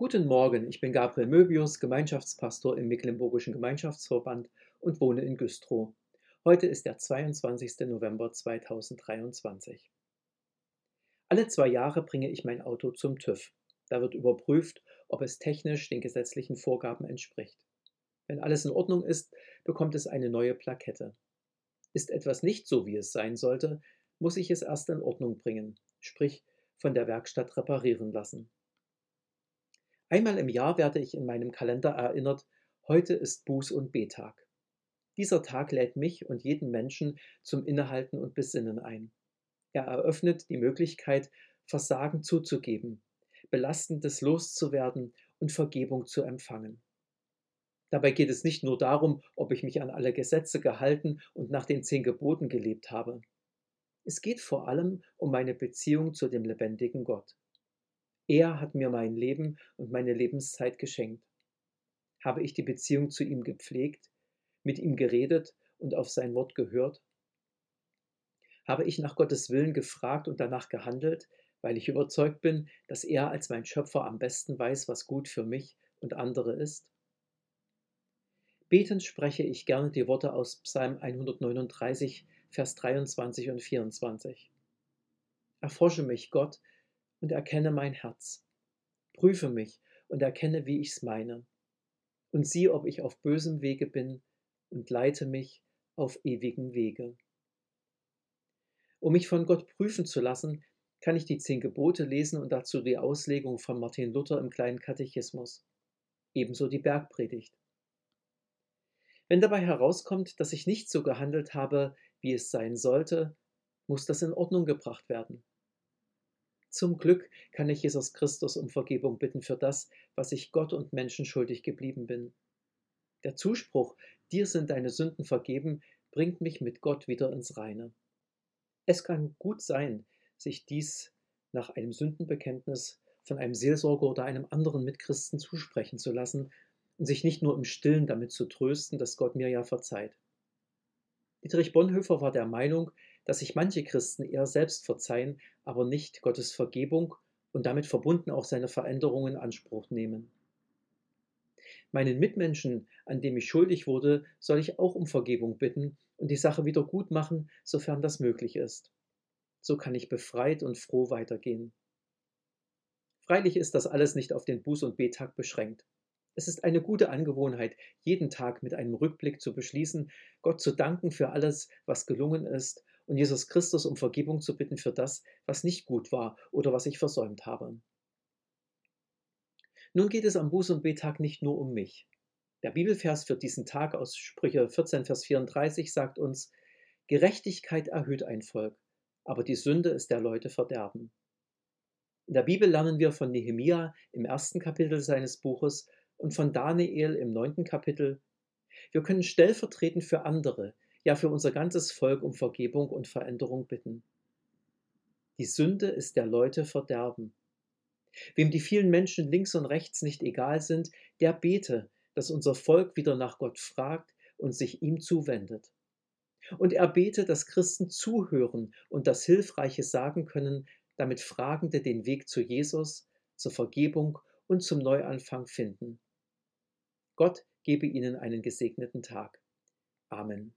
Guten Morgen, ich bin Gabriel Möbius, Gemeinschaftspastor im Mecklenburgischen Gemeinschaftsverband und wohne in Güstrow. Heute ist der 22. November 2023. Alle zwei Jahre bringe ich mein Auto zum TÜV. Da wird überprüft, ob es technisch den gesetzlichen Vorgaben entspricht. Wenn alles in Ordnung ist, bekommt es eine neue Plakette. Ist etwas nicht so, wie es sein sollte, muss ich es erst in Ordnung bringen, sprich von der Werkstatt reparieren lassen. Einmal im Jahr werde ich in meinem Kalender erinnert, heute ist Buß- und Betag. Dieser Tag lädt mich und jeden Menschen zum Innehalten und Besinnen ein. Er eröffnet die Möglichkeit, Versagen zuzugeben, Belastendes loszuwerden und Vergebung zu empfangen. Dabei geht es nicht nur darum, ob ich mich an alle Gesetze gehalten und nach den zehn Geboten gelebt habe. Es geht vor allem um meine Beziehung zu dem lebendigen Gott. Er hat mir mein Leben und meine Lebenszeit geschenkt. Habe ich die Beziehung zu ihm gepflegt, mit ihm geredet und auf sein Wort gehört? Habe ich nach Gottes Willen gefragt und danach gehandelt, weil ich überzeugt bin, dass er als mein Schöpfer am besten weiß, was gut für mich und andere ist? Betend spreche ich gerne die Worte aus Psalm 139, Vers 23 und 24. Erforsche mich, Gott, und erkenne mein Herz. Prüfe mich und erkenne, wie ich's meine. Und sieh, ob ich auf bösem Wege bin und leite mich auf ewigen Wege. Um mich von Gott prüfen zu lassen, kann ich die zehn Gebote lesen und dazu die Auslegung von Martin Luther im kleinen Katechismus. Ebenso die Bergpredigt. Wenn dabei herauskommt, dass ich nicht so gehandelt habe, wie es sein sollte, muss das in Ordnung gebracht werden. Zum Glück kann ich Jesus Christus um Vergebung bitten für das, was ich Gott und Menschen schuldig geblieben bin. Der Zuspruch, dir sind deine Sünden vergeben, bringt mich mit Gott wieder ins Reine. Es kann gut sein, sich dies nach einem Sündenbekenntnis von einem Seelsorger oder einem anderen Mitchristen zusprechen zu lassen und sich nicht nur im Stillen damit zu trösten, dass Gott mir ja verzeiht. Dietrich Bonhoeffer war der Meinung, dass sich manche Christen eher selbst verzeihen, aber nicht Gottes Vergebung und damit verbunden auch seine Veränderungen in Anspruch nehmen. Meinen Mitmenschen, an dem ich schuldig wurde, soll ich auch um Vergebung bitten und die Sache wieder gut machen, sofern das möglich ist. So kann ich befreit und froh weitergehen. Freilich ist das alles nicht auf den Buß- und Betag beschränkt. Es ist eine gute Angewohnheit, jeden Tag mit einem Rückblick zu beschließen, Gott zu danken für alles, was gelungen ist und Jesus Christus um Vergebung zu bitten für das, was nicht gut war oder was ich versäumt habe. Nun geht es am Buß- und Betag nicht nur um mich. Der Bibelvers für diesen Tag aus Sprüche 14, Vers 34 sagt uns, Gerechtigkeit erhöht ein Volk, aber die Sünde ist der Leute Verderben. In der Bibel lernen wir von Nehemia im ersten Kapitel seines Buches und von Daniel im neunten Kapitel. Wir können stellvertretend für andere ja für unser ganzes Volk um Vergebung und Veränderung bitten. Die Sünde ist der Leute Verderben. Wem die vielen Menschen links und rechts nicht egal sind, der bete, dass unser Volk wieder nach Gott fragt und sich ihm zuwendet. Und er bete, dass Christen zuhören und das Hilfreiche sagen können, damit Fragende den Weg zu Jesus, zur Vergebung und zum Neuanfang finden. Gott gebe ihnen einen gesegneten Tag. Amen.